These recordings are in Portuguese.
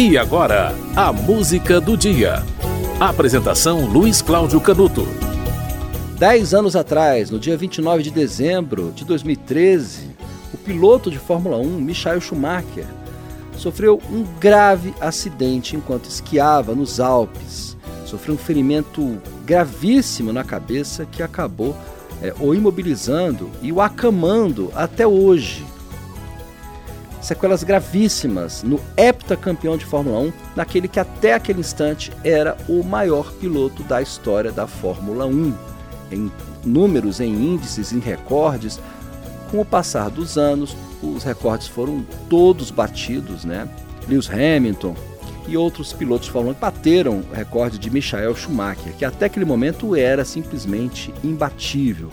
E agora, a música do dia. Apresentação Luiz Cláudio Canuto. Dez anos atrás, no dia 29 de dezembro de 2013, o piloto de Fórmula 1, Michael Schumacher, sofreu um grave acidente enquanto esquiava nos Alpes. Sofreu um ferimento gravíssimo na cabeça que acabou é, o imobilizando e o acamando até hoje sequelas gravíssimas no heptacampeão de Fórmula 1, naquele que até aquele instante era o maior piloto da história da Fórmula 1. Em números, em índices, em recordes, com o passar dos anos, os recordes foram todos batidos, né? Lewis Hamilton e outros pilotos de Fórmula 1 bateram o recorde de Michael Schumacher, que até aquele momento era simplesmente imbatível.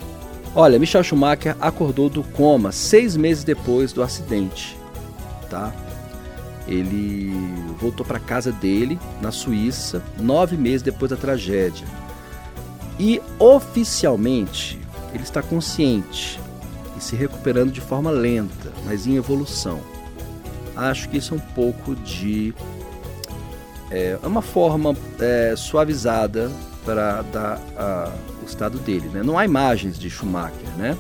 Olha, Michael Schumacher acordou do coma seis meses depois do acidente tá? Ele voltou para casa dele na Suíça nove meses depois da tragédia e oficialmente ele está consciente e se recuperando de forma lenta, mas em evolução. Acho que isso é um pouco de é, é uma forma é, suavizada para dar a, o estado dele. Né? Não há imagens de Schumacher, né?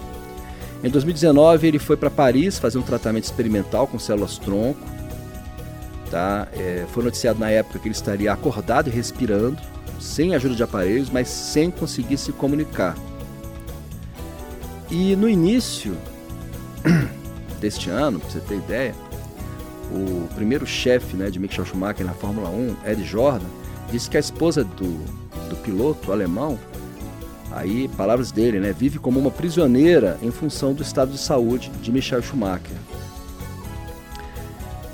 Em 2019, ele foi para Paris fazer um tratamento experimental com células-tronco. Tá? É, foi noticiado na época que ele estaria acordado e respirando, sem ajuda de aparelhos, mas sem conseguir se comunicar. E no início deste ano, para você ter ideia, o primeiro chefe né, de Michael Schumacher na Fórmula 1, Ed Jordan, disse que a esposa do, do piloto alemão Aí, palavras dele, né? Vive como uma prisioneira em função do estado de saúde de Michael Schumacher.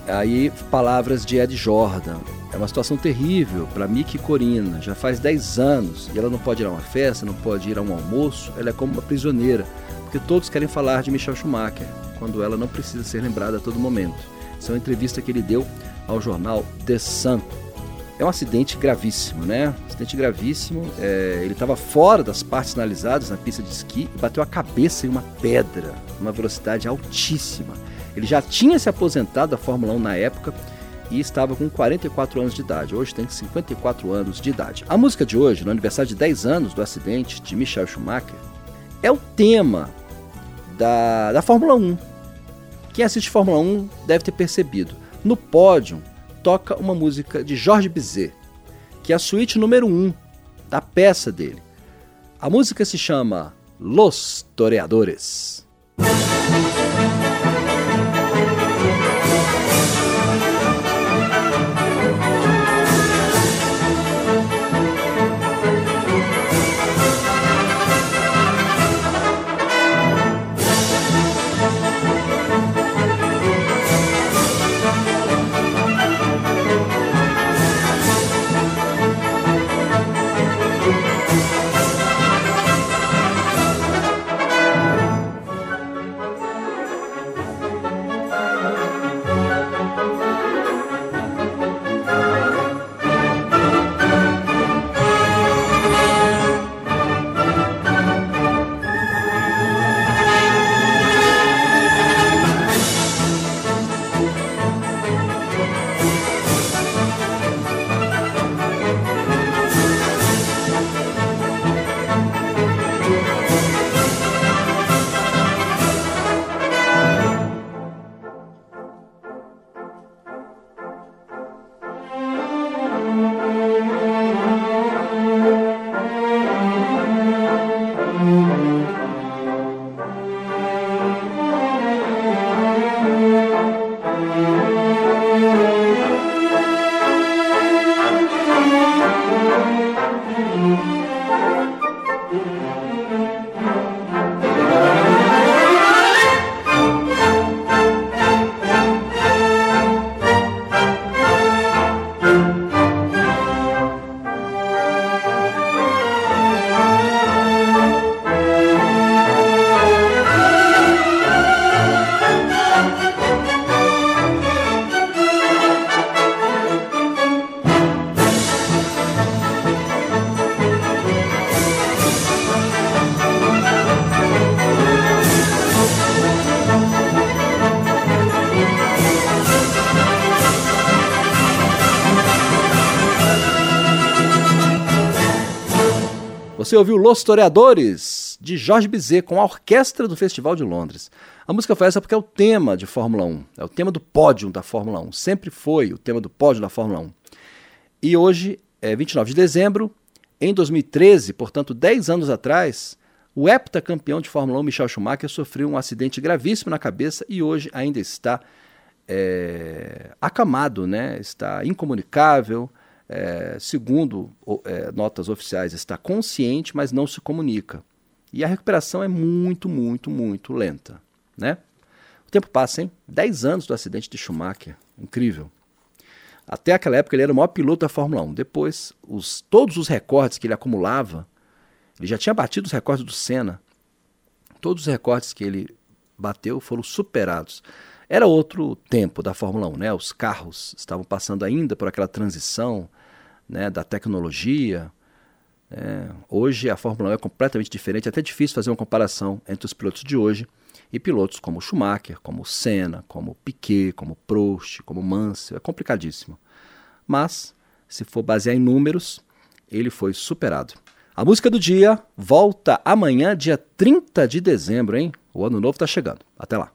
Aí, palavras de Ed Jordan. É uma situação terrível para Mickey Corina. Já faz 10 anos e ela não pode ir a uma festa, não pode ir a um almoço. Ela é como uma prisioneira, porque todos querem falar de Michel Schumacher, quando ela não precisa ser lembrada a todo momento. Essa é uma entrevista que ele deu ao jornal The Sun. É um acidente gravíssimo, né? Acidente gravíssimo. É, ele estava fora das partes sinalizadas na pista de esqui e bateu a cabeça em uma pedra, uma velocidade altíssima. Ele já tinha se aposentado da Fórmula 1 na época e estava com 44 anos de idade. Hoje tem 54 anos de idade. A música de hoje, no aniversário de 10 anos do acidente de Michael Schumacher, é o tema da, da Fórmula 1. Quem assiste Fórmula 1 deve ter percebido. No pódio toca uma música de Jorge Bizet, que é a suíte número 1 um da peça dele. A música se chama Los Toreadores. Você ouviu Los Toreadores, de Jorge Bizet, com a orquestra do Festival de Londres. A música foi essa porque é o tema de Fórmula 1, é o tema do pódio da Fórmula 1. Sempre foi o tema do pódio da Fórmula 1. E hoje, é 29 de dezembro, em 2013, portanto 10 anos atrás, o heptacampeão de Fórmula 1, Michael Schumacher, sofreu um acidente gravíssimo na cabeça e hoje ainda está é, acamado, né? está incomunicável, é, segundo é, notas oficiais, está consciente, mas não se comunica. E a recuperação é muito, muito, muito lenta. Né? O tempo passa, hein? 10 anos do acidente de Schumacher. Incrível. Até aquela época ele era o maior piloto da Fórmula 1. Depois, os, todos os recordes que ele acumulava, ele já tinha batido os recordes do Senna. Todos os recordes que ele bateu foram superados. Era outro tempo da Fórmula 1, né? Os carros estavam passando ainda por aquela transição né, da tecnologia. É, hoje a Fórmula 1 é completamente diferente, é até difícil fazer uma comparação entre os pilotos de hoje e pilotos como Schumacher, como Senna, como Piquet, como Prost, como Mansell, é complicadíssimo. Mas, se for basear em números, ele foi superado. A música do dia volta amanhã, dia 30 de dezembro, hein? O ano novo está chegando. Até lá.